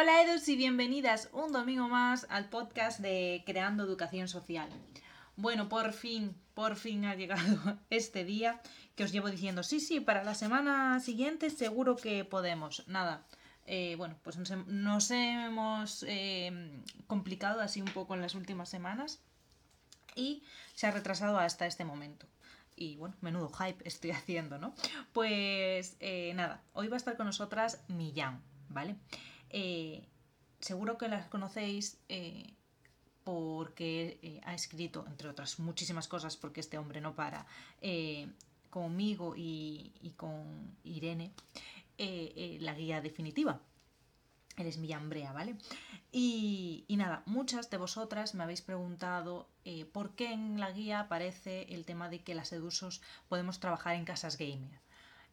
Hola Edus y bienvenidas un domingo más al podcast de Creando Educación Social. Bueno, por fin, por fin ha llegado este día que os llevo diciendo, sí, sí, para la semana siguiente seguro que podemos. Nada, eh, bueno, pues nos, hemos eh, complicado así un poco en las últimas semanas y se ha retrasado hasta este momento. Y bueno, menudo hype estoy haciendo, ¿no? Pues eh, nada, hoy va a estar con nosotras Millán, ¿vale? Seguro que las conocéis porque ha escrito, entre otras muchísimas cosas, porque este hombre no para, conmigo y, con Irene, la guía definitiva. Eres mi hambrea, ¿vale? Y, nada, muchas de vosotras me habéis preguntado eh, por qué en la guía aparece el tema de que las edusos podemos trabajar en casas gamer.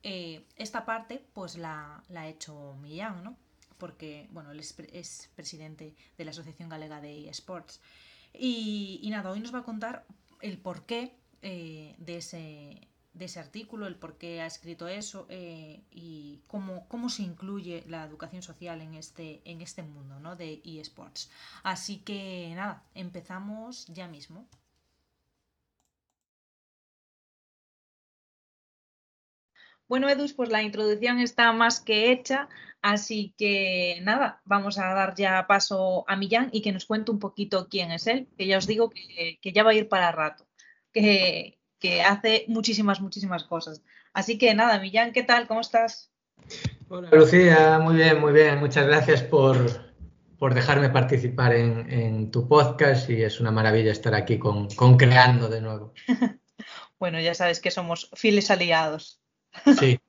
Eh, esta parte pues la, ha hecho Millán, ¿no? Porque, bueno, él es, presidente de la Asociación Galega de eSports. Y, nada, hoy nos va a contar el porqué eh, de ese de ese artículo, el por qué ha escrito eso eh, y cómo, cómo se incluye la educación social en este, en este mundo ¿no? de eSports. Así que nada, empezamos ya mismo. Bueno, Edus, pues la introducción está más que hecha, así que nada, vamos a dar ya paso a Millán y que nos cuente un poquito quién es él, que ya os digo que, que ya va a ir para rato. Que, que hace muchísimas, muchísimas cosas. Así que nada, Millán, ¿qué tal? ¿Cómo estás? Hola, Lucía, muy bien, muy bien. Muchas gracias por, dejarme participar en, tu podcast y es una maravilla estar aquí con, Creando de nuevo. bueno, ya sabes que somos fieles aliados. sí,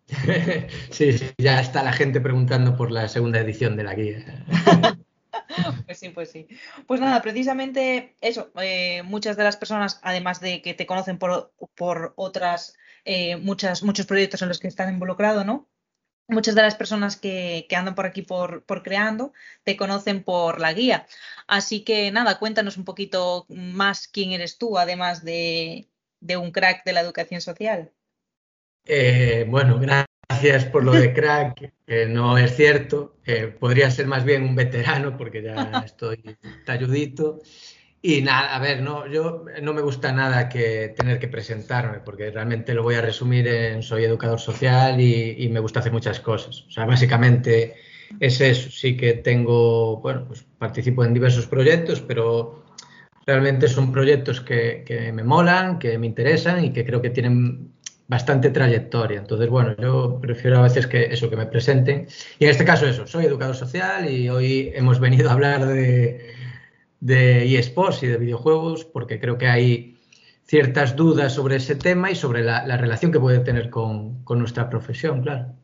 sí, ya está la gente preguntando por la segunda edición de la guía. Pues sí, pues sí. Pues nada, precisamente eso, eh, muchas de las personas, además de que te conocen por, otras, eh, muchas, muchos proyectos en los que están involucrado, ¿no? Muchas de las personas que, andan por aquí por, creando te conocen por la guía. Así que nada, cuéntanos un poquito más quién eres tú, además de, un crack de la educación social. Eh, bueno, gracias por lo de crack, que no es cierto. podría ser más bien un veterano porque ya estoy talludito. Y nada, a ver, no, yo no me gusta nada que tener que presentarme, porque realmente lo voy a resumir en soy educador social y, me gusta hacer muchas cosas. O sea, básicamente es eso. Sí que tengo, bueno, pues participo en diversos proyectos, pero realmente son proyectos que, que me molan, que me interesan y que creo que tienen bastante trayectoria. Entonces, bueno, yo prefiero a veces que eso, que me presenten. Y en este caso eso, soy educador social y hoy hemos venido a hablar de, de eSports y de videojuegos porque creo que hay ciertas dudas sobre ese tema y sobre la, relación que puede tener con, nuestra profesión, claro.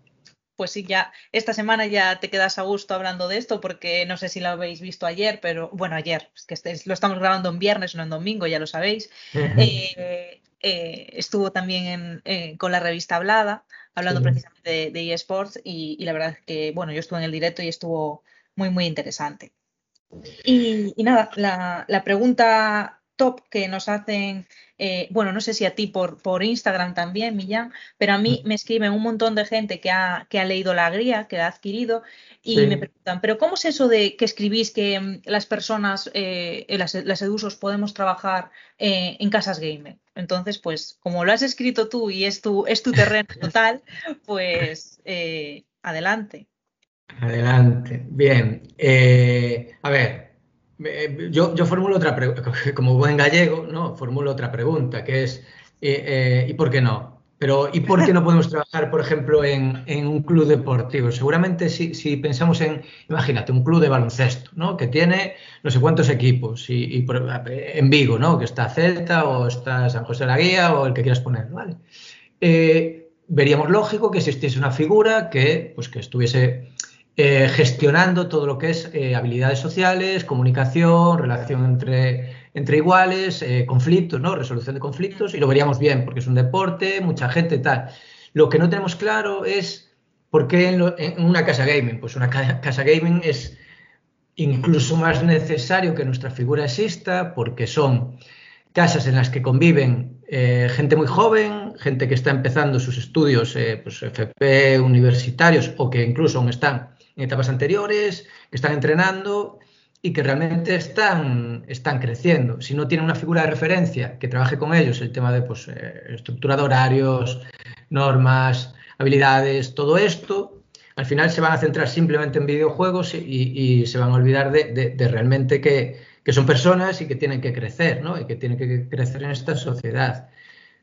Pues sí, ya esta semana ya te quedas a gusto hablando de esto porque no sé si lo habéis visto ayer, pero bueno, ayer, es que este, lo estamos grabando en viernes, no en domingo, ya lo sabéis. eh, eh, estuvo también eh, con la revista Hablada, hablando precisamente de, eSports y, la verdad es que, bueno, yo estuve en el directo y estuvo muy, muy interesante. Y, nada, la, pregunta top que nos hacen, eh, bueno, no sé si a ti por, por Instagram también, Millán, pero a mí mm. me escriben un montón de gente que ha, que ha leído la guía, que la ha adquirido y me preguntan, pero ¿cómo es eso de que escribís que mm, las personas, las, las, edusos, podemos trabajar en casas gamer? Entonces, pues, como lo has escrito tú y es tu, es tu terreno total, pues eh, adelante. Adelante. Bien. a ver, yo, yo formulo otra pregunta, como buen gallego, ¿no? Formulo otra pregunta, que es, ¿y por qué no? Pero, ¿y por qué no podemos trabajar, por ejemplo, en, un club deportivo? Seguramente si, pensamos en, imagínate, un club de baloncesto, ¿no? Que tiene no sé cuántos equipos, y, en Vigo, ¿no? Que está Celta o está San José de la Guía o el que quieras poner, ¿vale? Eh, veríamos lógico que existiese una figura que, pues, que estuviese eh, gestionando todo lo que es eh, habilidades sociales, comunicación, relación entre entre iguales, eh, conflictos, ¿no? Resolución de conflictos, y lo veríamos bien, porque es un deporte, mucha gente, tal. Lo que no tenemos claro es por qué en, una casa gaming. Pues una casa gaming es incluso más necesario que nuestra figura exista, porque son casas en las que conviven eh, gente muy joven, gente que está empezando sus estudios, eh, pues FP universitarios, o que incluso aún están en etapas anteriores, que están entrenando y que realmente están, están creciendo. Si no tienen una figura de referencia que trabaje con ellos el tema de pues, eh, estructura de horarios, normas, habilidades, todo esto, al final se van a centrar simplemente en videojuegos y, se van a olvidar de, realmente que, son personas y que tienen que crecer, ¿no? Y que tienen que crecer en esta sociedad.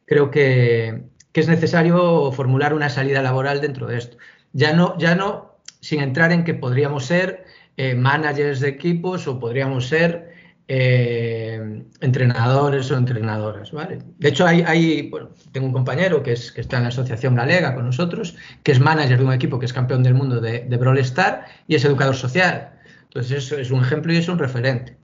Creo que, es necesario formular una salida laboral dentro de esto. Ya no, ya no sin entrar en que podríamos ser eh, managers de equipos o podríamos ser eh, entrenadores o entrenadoras, ¿vale? De hecho, hay, bueno, tengo un compañero que, es, que está en la Asociación Galega con nosotros, que es manager de un equipo que es campeón del mundo de, de Brawl Star y es educador social. Entonces, eso es un ejemplo y es un referente.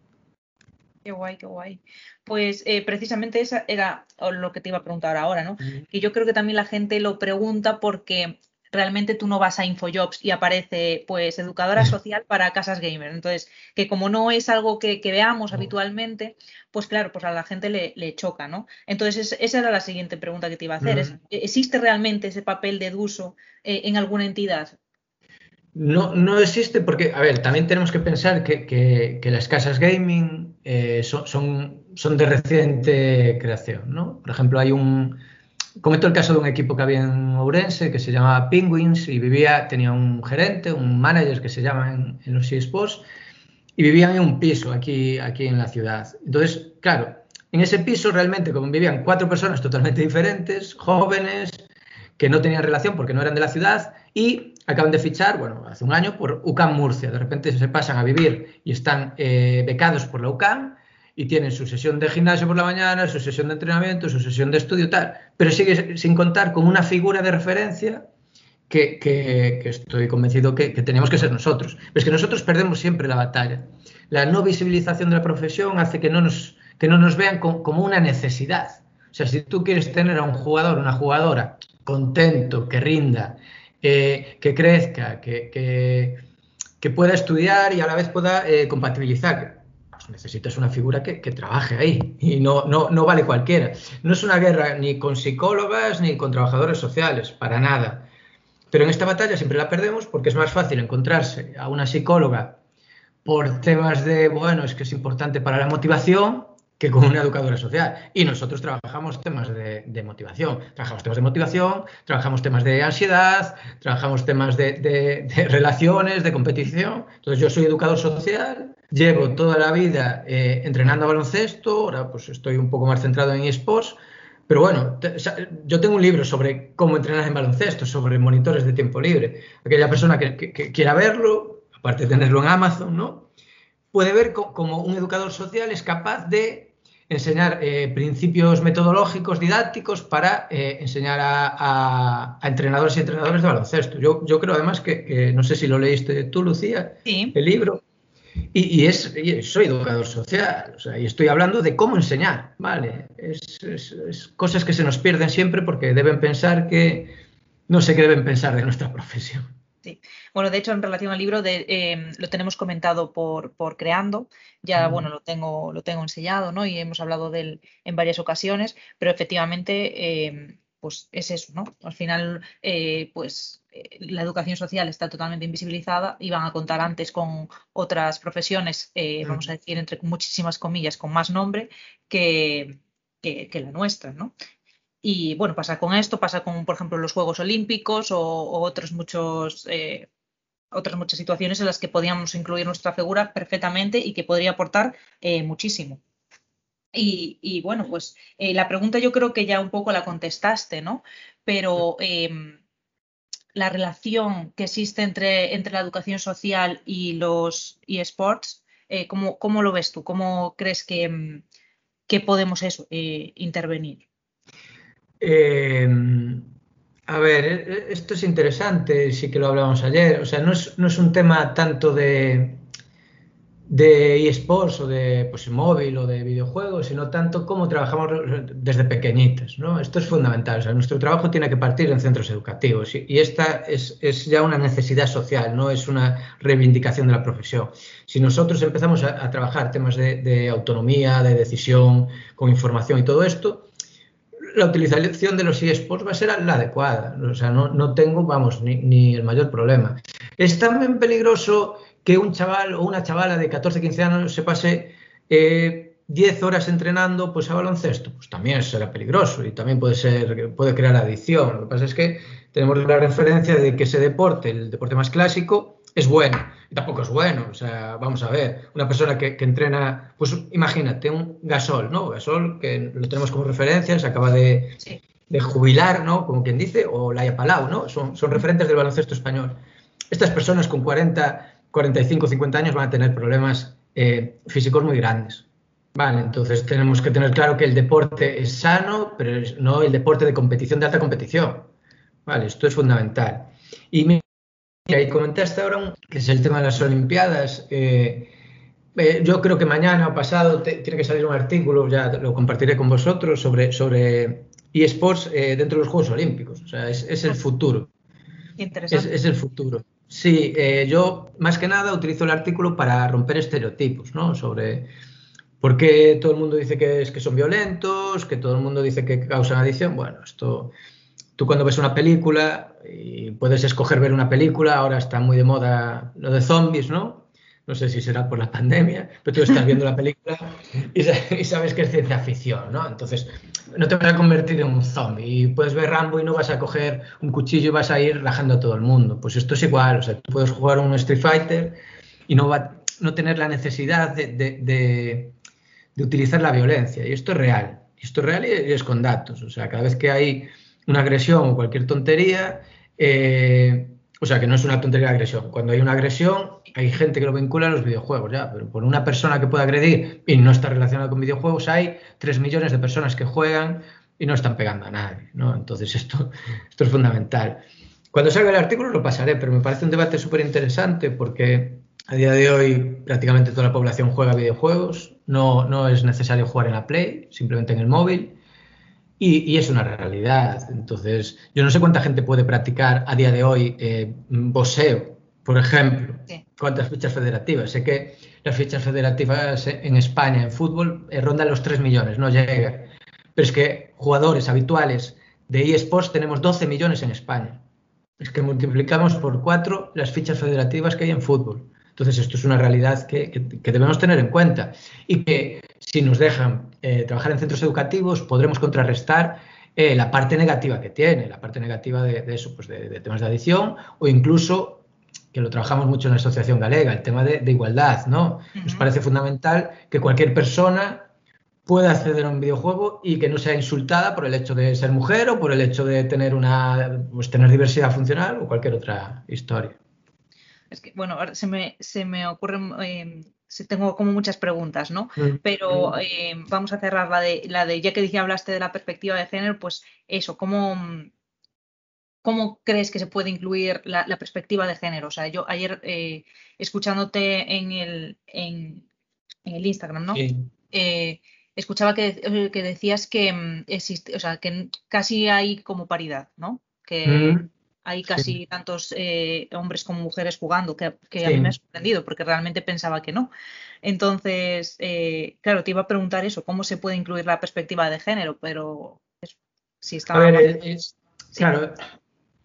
Qué guay, qué guay. Pues eh, precisamente esa era lo que te iba a preguntar ahora, ¿no? Que yo creo que también la gente lo pregunta porque realmente tú no vas a Infojobs y aparece pues educadora social para casas gamer. Entonces, que como no es algo que, veamos habitualmente, pues claro, pues a la gente le, choca, ¿no? Entonces, esa era la siguiente pregunta que te iba a hacer. ¿Existe realmente ese papel de Duso eh, en alguna entidad? No, no existe porque, a ver, también tenemos que pensar que, las casas gaming eh, son, son, son de reciente creación, ¿no? Por ejemplo, hay un, Comento el caso de un equipo que había en Ourense que se llamaba Penguins y vivía, tenía un gerente, un manager que se llama en, los eSports y vivían en un piso aquí, aquí en la ciudad. Entonces, claro, en ese piso realmente vivían cuatro personas totalmente diferentes, jóvenes, que no tenían relación porque no eran de la ciudad y acaban de fichar, bueno, hace un año por UCAM Murcia. De repente se pasan a vivir y están eh, becados por la UCAM y tienen su sesión de gimnasio por la mañana, su sesión de entrenamiento, su sesión de estudio, tal, pero sigue sin contar con una figura de referencia que, estoy convencido que, tenemos que ser nosotros. Pero es que nosotros perdemos siempre la batalla. La no visibilización de la profesión hace que no nos, que no nos vean como una necesidad. O sea, si tú quieres tener a un jugador, una jugadora contento, que rinda, eh, que crezca, que, que, pueda estudiar y a la vez pueda eh, compatibilizar, necesitas una figura que, trabaje ahí y no, no, no vale cualquiera. No es una guerra ni con psicólogas ni con trabajadores sociales, para nada. Pero en esta batalla siempre la perdemos porque es más fácil encontrarse a una psicóloga por temas de, bueno, es que es importante para la motivación que con una educadora social. Y nosotros trabajamos temas de, motivación. Trabajamos temas de motivación, trabajamos temas de ansiedad, trabajamos temas de, de, relaciones, de competición. Entonces yo soy educador social, llevo toda la vida eh, entrenando a baloncesto, ahora pues estoy un poco más centrado en esports. Pero bueno, yo tengo un libro sobre cómo entrenar en baloncesto, sobre monitores de tiempo libre. Aquella persona que, que quiera verlo, aparte de tenerlo en Amazon, ¿no? puede ver cómo un educador social es capaz de enseñar eh, principios metodológicos, didácticos, para eh, enseñar a, entrenadores y entrenadores de baloncesto. Yo, yo creo además que, no sé si lo leíste tú, Lucía, el libro, y, es, soy educador social, o sea, y estoy hablando de cómo enseñar, ¿vale? Es, es, cosas que se nos pierden siempre porque deben pensar que, no sé qué deben pensar de nuestra profesión. Sí. Bueno, de hecho, en relación al libro, de, em, lo tenemos comentado por, por Creando, ya, bueno, lo tengo, lo tengo enseñado, ¿no? Y hemos hablado de él en varias ocasiones, pero efectivamente, em, pues es eso, ¿no? Al final, eh, pues eh, la educación social está totalmente invisibilizada y van a contar antes con otras profesiones, eh, vamos a decir, entre muchísimas comillas, con más nombre que, que, que la nuestra, ¿no? Y bueno, pasa con esto, pasa con, por ejemplo, los Juegos Olímpicos o, otros muchos, otras muchas situaciones en las que podíamos incluir nuestra figura perfectamente y que podría aportar eh, muchísimo. Y, bueno, pues eh, la pregunta yo creo que ya un poco la contestaste, ¿no? Pero em, la relación que existe entre, entre la educación social y los eSports, ¿cómo, ¿cómo, lo ves tú? ¿Cómo crees que, em, que podemos eso, intervenir? Eh, a ver, e, e, esto es interesante, sí que lo hablábamos ayer. O sea, no es, no es un tema tanto de, de eSports o de pues, móvil o de videojuegos, sino tanto cómo trabajamos desde pequeñitos. ¿no? Esto es fundamental. O sea, nuestro trabajo tiene que partir en centros educativos y, esta es, es, ya una necesidad social, no es una reivindicación de la profesión. Si nosotros empezamos a, trabajar temas de, de autonomía, de decisión, con información y todo esto, la utilización de los eSports va a ser la adecuada. O sea, no, no tengo, vamos, ni, ni, el mayor problema. Es también peligroso que un chaval o una chavala de 14, 15 años se pase eh, 10 horas entrenando pues, a baloncesto. Pues también será peligroso y también puede, ser, puede crear adicción. Lo que pasa es que tenemos la referencia de que ese deporte, el deporte más clásico, es bueno. Y tampoco es bueno. O sea, vamos a ver, una persona que, que entrena, pues imagínate, un Gasol, ¿no? Gasol, que lo tenemos como referencia, se acaba de, Sí. de jubilar, ¿no? Como quien dice, o Laia Palau, ¿no? Son, son referentes del baloncesto español. Estas personas con 40, 45, 50 años van a tener problemas eh, físicos muy grandes. Vale, entonces tenemos que tener claro que el deporte es sano, pero no el deporte de competición de alta competición. Vale, esto es fundamental. Y me- y ahí comentaste ahora un- que es el tema de las Olimpiadas. eh, eh, yo creo que mañana o pasado te- tiene que salir un artículo, ya lo compartiré con vosotros, sobre, sobre eSports eh, dentro de los Juegos Olímpicos. O sea, es, es el futuro. Es, Interesante. es el futuro. Sí, eh, yo más que nada utilizo el artículo para romper estereotipos, ¿no? Sobre por qué todo el mundo dice que, es, que son violentos, que todo el mundo dice que causan adicción. Bueno, esto, tú cuando ves una película y puedes escoger ver una película, ahora está muy de moda lo de zombies, ¿no? No sé si será por la pandemia, pero tú estás viendo la película y, y sabes que es ciencia ficción, ¿no? Entonces, no te vas a convertir en un zombie y puedes ver Rambo y no vas a coger un cuchillo y vas a ir rajando a todo el mundo. Pues esto es igual, o sea, tú puedes jugar un Street Fighter y no va no tener la necesidad de, de- de- utilizar la violencia. Y esto es real. Esto es real y, y es con datos. O sea, cada vez que hay una agresión o cualquier tontería, eh, o sea, que no es una tontería de agresión. Cuando hay una agresión, hay gente que lo vincula a los videojuegos, ya, pero por una persona que pueda agredir y no está relacionada con videojuegos, hay 3 millones de personas que juegan y no están pegando a nadie, ¿no? Entonces esto, esto es fundamental. Cuando salga el artículo lo pasaré, pero me parece un debate súper interesante porque a día de hoy prácticamente toda la población juega videojuegos, no, no es necesario jugar en la Play, simplemente en el móvil. Y, y, es una realidad. Entonces, yo no sé cuánta gente puede practicar a día de hoy eh, boxeo, por ejemplo. Sí. ¿Cuántas fichas federativas? Sé que las fichas federativas en España en fútbol eh, rondan los 3 millones, no llega. Pero es que jugadores habituales de eSports tenemos 12 millones en España. Es que multiplicamos por 4 las fichas federativas que hay en fútbol. Entonces, esto es una realidad que, que, que debemos tener en cuenta y que si nos dejan eh, trabajar en centros educativos podremos contrarrestar eh, la parte negativa que tiene, la parte negativa de, de eso, pues de, de, temas de adicción o incluso, que lo trabajamos mucho en la Asociación Galega, el tema de, de igualdad, ¿no? Uh -huh. Nos parece fundamental que cualquier persona pueda acceder a un videojuego y que no sea insultada por el hecho de ser mujer o por el hecho de tener una pues tener diversidad funcional o cualquier otra historia. Es que, bueno, se me, se me ocurren, eh, tengo como muchas preguntas, ¿no? Mm. Pero eh, vamos a cerrar la de, la de, ya que dije, hablaste de la perspectiva de género, pues eso, ¿cómo, cómo crees que se puede incluir la, la perspectiva de género? O sea, yo ayer, eh, escuchándote en el, en, en el Instagram, ¿no? Sí. Eh, escuchaba que, que, decías que mm, existe, o sea, que casi hay como paridad, ¿no? Que, mm hay casi sí. tantos eh, hombres como mujeres jugando, que, que sí. a mí me ha sorprendido, porque realmente pensaba que no. Entonces, eh, claro, te iba a preguntar eso, ¿cómo se puede incluir la perspectiva de género? Pero eso, si está... A ver, el, el, sí. claro,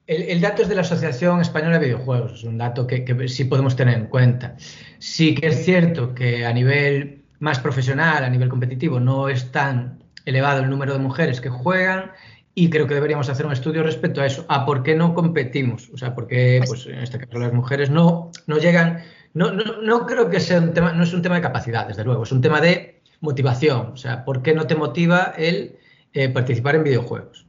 el, el, dato es de la Asociación Española de Videojuegos, es un dato que, que sí podemos tener en cuenta. Sí que es cierto que a nivel más profesional, a nivel competitivo, no es tan elevado el número de mujeres que juegan y creo que deberíamos hacer un estudio respecto a eso, a por qué no competimos, o sea, porque pues, en este caso las mujeres no, no llegan, no, no, no, creo que sea un tema, no es un tema de capacidad, desde luego, es un tema de motivación, o sea, ¿por qué no te motiva el eh, participar en videojuegos?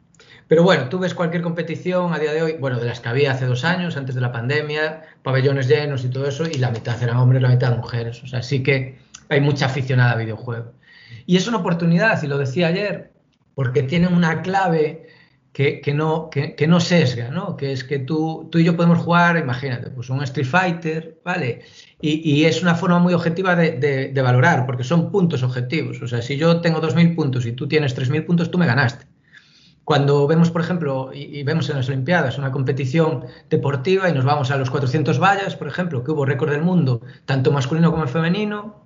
Pero bueno, tú ves cualquier competición a día de hoy, bueno, de las que había hace dos años, antes de la pandemia, pabellones llenos y todo eso, y la mitad eran hombres, la mitad mujeres, o sea, sí que hay mucha aficionada a videojuegos. Y es una oportunidad, y lo decía ayer, porque tienen una clave que, que no, que, que, no sesga, ¿no? Que es que tú, tú y yo podemos jugar, imagínate, pues un Street Fighter, ¿vale? Y, es una forma muy objetiva de, de, de, valorar, porque son puntos objetivos. O sea, si yo tengo 2.000 puntos y tú tienes 3.000 puntos, tú me ganaste. Cuando vemos, por ejemplo, y, y, vemos en las Olimpiadas una competición deportiva y nos vamos a los 400 vallas, por ejemplo, que hubo récord del mundo, tanto masculino como femenino,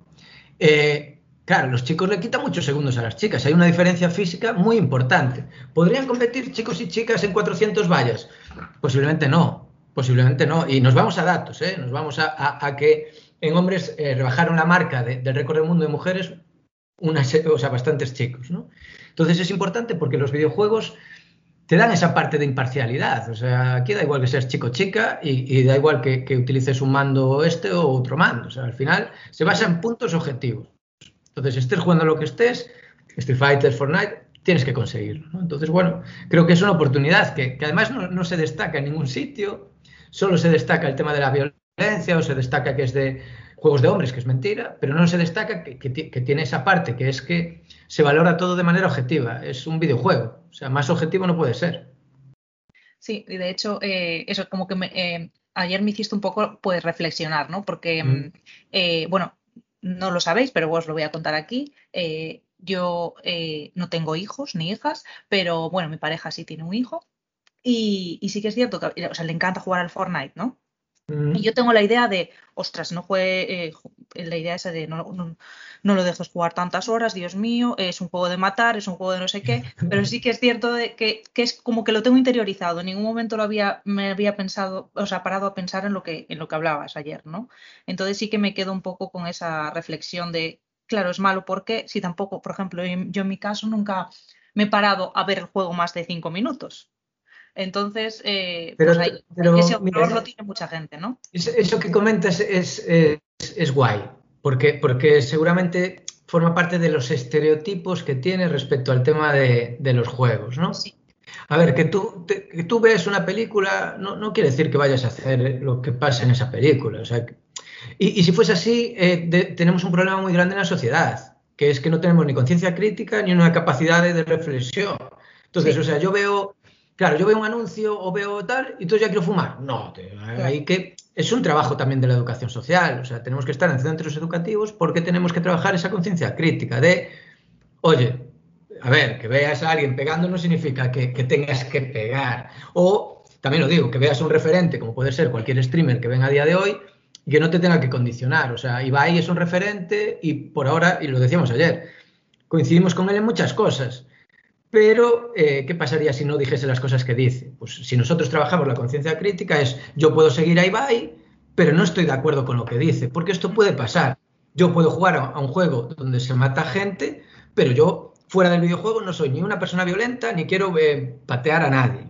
eh, Claro, los chicos le quitan muchos segundos a las chicas. Hay una diferencia física muy importante. ¿Podrían competir chicos y chicas en 400 vallas? Posiblemente no. posiblemente no. Y nos vamos a datos, ¿eh? nos vamos a, que en hombres eh, rebajaron la marca del récord del mundo de mujeres unas, o sea, bastantes chicos. ¿no? Entonces es importante porque los videojuegos te dan esa parte de imparcialidad. O sea, aquí da igual que seas chico o chica y, da igual que, utilices un mando este o otro mando. O sea, al final se basa en puntos objetivos. Entonces, estés jugando lo que estés, Street Fighter, Fortnite, tienes que conseguirlo. Entonces, bueno, creo que es una oportunidad que, además no, se destaca en ningún sitio, solo se destaca el tema de la violencia o se destaca que es de juegos de hombres, que es mentira, pero no se destaca que, que tiene esa parte, que es que se valora todo de manera objetiva. Es un videojuego. O sea, más objetivo no puede ser. Sí, y de hecho, eh, eso como que eh, ayer me hiciste un poco pues reflexionar, ¿no? Porque, mm. Eh, bueno, no lo sabéis, pero os lo voy a contar aquí. yo no tengo hijos ni hijas, pero bueno, mi pareja sí tiene un hijo. Y, y sí que es cierto que o sea, le encanta jugar al Fortnite, ¿no? Y yo tengo la idea de, ostras, no juegue, eh, la idea esa de no, no, lo dejes jugar tantas horas, Dios mío, es un juego de matar, es un juego de no sé qué, pero sí que es cierto de que, que, es como que lo tengo interiorizado, en ningún momento lo había, me había pensado, o sea, parado a pensar en lo que, en lo que hablabas ayer, ¿no? Entonces sí que me quedo un poco con esa reflexión de, claro, es malo porque si tampoco, por ejemplo, yo en mi caso nunca me he parado a ver el juego más de cinco minutos. Entonces, eh, pero, pues ese horror lo tiene mucha gente, ¿no? Eso que comentas es, es, guay, porque, porque seguramente forma parte de los estereotipos que tiene respecto al tema de, los juegos, ¿no? Sí. A ver, que tú, que tú ves una película no, no, quiere decir que vayas a hacer lo que pasa en esa película. O sea, y, y, si fuese así, eh, tenemos un problema muy grande en la sociedad, que es que no tenemos ni conciencia crítica ni una capacidad de, reflexión. Entonces, o sea, yo veo Claro, yo veo un anuncio o veo tal y entonces ya quiero fumar. No, hay que es un trabajo también de la educación social. O sea, tenemos que estar en centros educativos porque tenemos que trabajar esa conciencia crítica de, oye, a ver, que veas a alguien pegando no significa que, tengas que pegar. O, también lo digo, que veas un referente, como puede ser cualquier streamer que venga a día de hoy, y que no te tenga que condicionar. O sea, Ibai es un referente y por ahora, y lo decíamos ayer, coincidimos con él en muchas cosas. Pero, eh, ¿qué pasaría si no dijese las cosas que dice? Pues si nosotros trabajamos la conciencia crítica es, yo puedo seguir a Ibai, pero no estoy de acuerdo con lo que dice, porque esto puede pasar. Yo puedo jugar a, un juego donde se mata gente, pero yo fuera del videojuego no soy ni una persona violenta ni quiero eh, patear a nadie.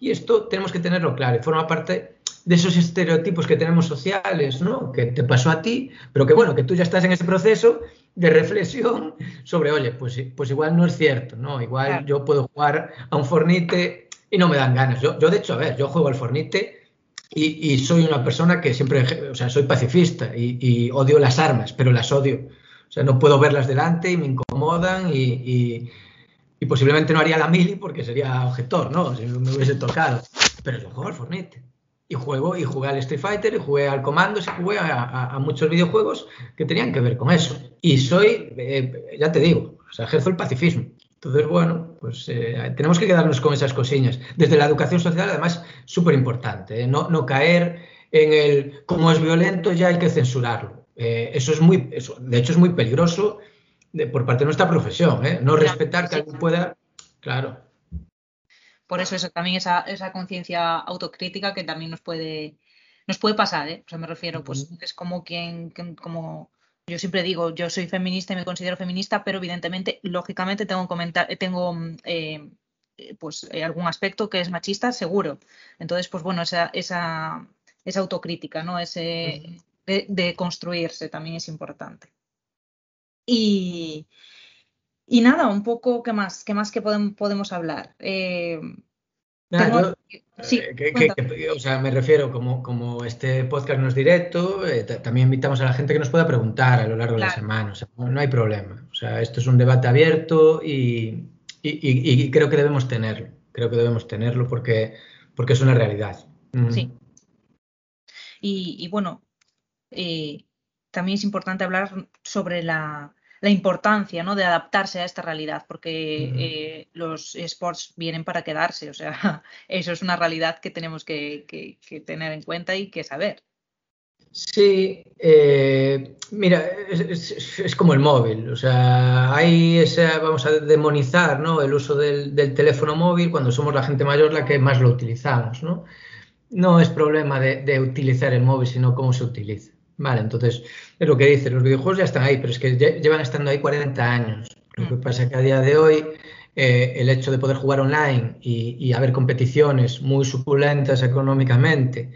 Y esto tenemos que tenerlo claro y forma parte de esos estereotipos que tenemos sociales, ¿no? Que te pasó a ti, pero que bueno, que tú ya estás en ese proceso de reflexión sobre, oye, pues, pues igual no es cierto, ¿no? Igual yo puedo jugar a un fornite y no me dan ganas. Yo, yo de hecho, a ver, yo juego al fornite y, soy una persona que siempre, o sea, soy pacifista y, odio las armas, pero las odio. O sea, no puedo verlas delante y me incomodan y, y posiblemente no haría la mili porque sería objetor, ¿no? Si me hubiese tocado. Pero yo juego al fornite y juego y jugué al Street Fighter y jugué al Comando, y jugué a, muchos videojuegos que tenían que ver con eso. Y soy, eh, ya te digo, o sea, ejerzo el pacifismo. Entonces, bueno, pues eh, tenemos que quedarnos con esas cosillas. Desde la educación social, además, súper importante, ¿eh? no, no, caer en el, como es violento, ya hay que censurarlo. eso es muy, eso, de hecho, es muy peligroso por parte de nuestra profesión, no respetar que alguien pueda, claro, por eso, eso también esa, esa conciencia autocrítica que también nos puede, nos puede pasar, ¿eh? O sea, me refiero, pues es como quien, como yo siempre digo, yo soy feminista y me considero feminista, pero evidentemente, lógicamente, tengo, comentar, tengo eh, pues eh, algún aspecto que es machista, seguro. Entonces, pues bueno, esa, esa, esa autocrítica, ¿no? Ese de, de, construirse también es importante. Y, y nada, un poco, ¿qué más? ¿Qué más que podemos, hablar? Eh, sí, eh, o sea, me refiero, como, como este podcast no es directo, eh, también invitamos a la gente que nos pueda preguntar a lo largo de la semana. O sea, no, hay problema. O sea, esto es un debate abierto y, creo que debemos tenerlo. Creo que debemos tenerlo porque, porque es una realidad. Sí. Y, bueno, también es importante hablar sobre la, la importancia ¿no? de adaptarse a esta realidad, porque eh, los sports vienen para quedarse, o sea, eso es una realidad que tenemos que, tener en cuenta y que saber. Sí, eh, mira, es, como el móvil, o sea, hay esa, vamos a demonizar ¿no? el uso del, teléfono móvil cuando somos la gente mayor la que más lo utilizamos, ¿no? no es problema de, de, utilizar el móvil, sino cómo se utiliza. Vale, entonces, es lo que dice, los videojuegos ya están ahí, pero es que llevan estando ahí 40 años. Lo que mm. pasa es que a día de hoy eh, el hecho de poder jugar online y, y, haber competiciones muy suculentas económicamente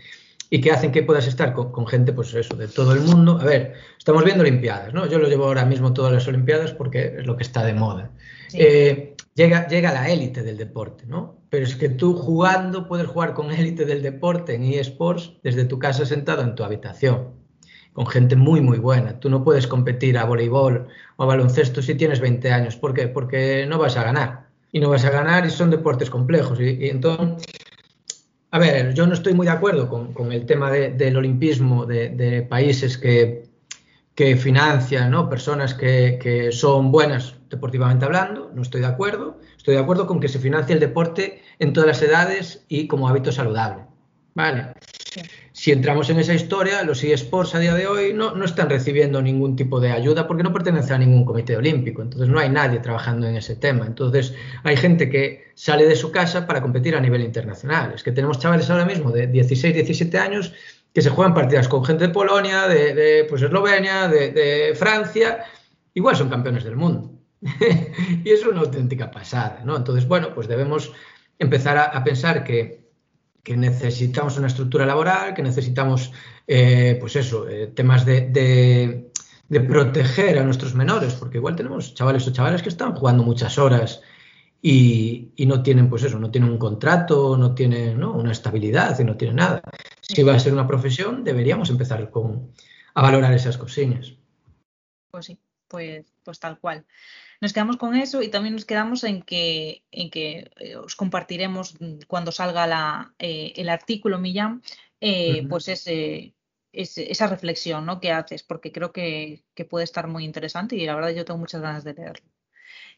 y que hacen que puedas estar con, con, gente, pues eso, de todo el mundo. A ver, estamos viendo Olimpiadas, ¿no? Yo lo llevo ahora mismo todas las Olimpiadas porque es lo que está de moda. Sí. Eh, llega, llega la élite del deporte, ¿no? Pero es que tú jugando puedes jugar con élite del deporte en eSports desde tu casa sentado en tu habitación, con gente muy, muy buena. Tú no puedes competir a voleibol o a baloncesto si tienes 20 años. ¿Por qué? Porque no vas a ganar. Y no vas a ganar y son deportes complejos. Y, entonces a ver, yo no estoy muy de acuerdo con, el tema de, del olimpismo de, países que, que, financian ¿no? personas que, que, son buenas deportivamente hablando, no estoy de acuerdo. Estoy de acuerdo con que se financie el deporte en todas las edades y como hábito saludable. Vale. Si entramos en esa historia, los eSports a día de hoy no, no, están recibiendo ningún tipo de ayuda porque no pertenecen a ningún comité olímpico. Entonces no hay nadie trabajando en ese tema. Entonces hay gente que sale de su casa para competir a nivel internacional. Es que tenemos chavales ahora mismo de 16, 17 años que se juegan partidas con gente de Polonia, de, pues, Eslovenia, de, Francia. Igual son campeones del mundo. y es una auténtica pasada. ¿no? Entonces, bueno, pues debemos empezar a pensar que que necesitamos una estructura laboral, que necesitamos, eh, pues eso, eh, temas de, de, proteger a nuestros menores, porque igual tenemos chavales o chavales que están jugando muchas horas y, no tienen, pues eso, no tienen un contrato, no tienen una estabilidad y no tienen nada. Si va a ser una profesión, deberíamos empezar con, a valorar esas cosillas. Pues sí, pues, pues tal cual nos quedamos con eso y también nos quedamos en que, en que eh, os compartiremos cuando salga la, eh, el artículo, Millán, eh, uh -huh. pues ese, ese, esa reflexión ¿no? que haces, porque creo que, que, puede estar muy interesante y la verdad yo tengo muchas ganas de leerlo.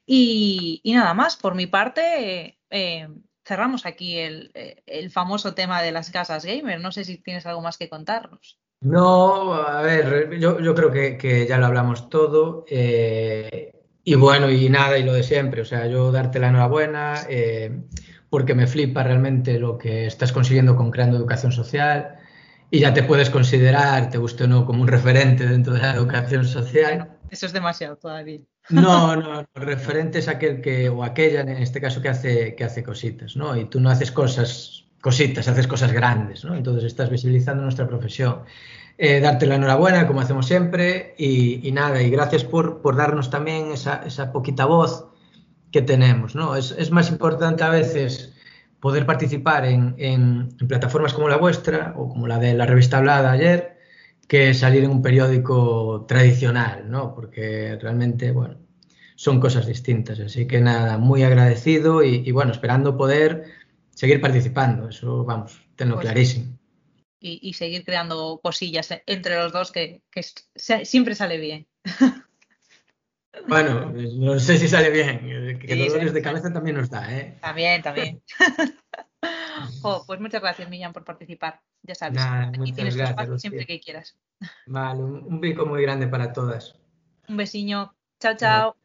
Y, y nada más, por mi parte, eh, cerramos aquí el, el, famoso tema de las casas gamer. No sé si tienes algo más que contarnos. No, a ver, yo, yo creo que, que, ya lo hablamos todo. Eh, y bueno, y nada, y lo de siempre, o sea, yo darte la enhorabuena, eh, porque me flipa realmente lo que estás consiguiendo con creando educación social y ya te puedes considerar, te guste o no, como un referente dentro de la educación social. Eso es demasiado todavía. No, no, referente es aquel que, o aquella en este caso que hace, que hace cositas, ¿no? Y tú no haces cosas, cositas, haces cosas grandes, ¿no? Entonces estás visibilizando nuestra profesión eh, darte la enhorabuena, como hacemos siempre, y, y nada, y gracias por, por darnos también esa, esa, poquita voz que tenemos, ¿no? Es, es más importante a veces poder participar en, en, en, plataformas como la vuestra o como la de la revista Hablada ayer, que salir en un periódico tradicional, ¿no? Porque realmente, bueno, son cosas distintas. Así que nada, muy agradecido y, y bueno, esperando poder seguir participando. Eso, vamos, tenlo pues, clarísimo y, y, seguir creando cosillas entre los dos que, que siempre sale bien. Bueno, no sé si sale bien, que sí, dolores sí, de cabeza también nos da, ¿eh? También, también. oh, pues muchas gracias, Millán, por participar. Ya sabes, aquí tienes gracias, espacio siempre que quieras. Vale, un, un bico muy grande para todas. Un besiño. Chao, chao.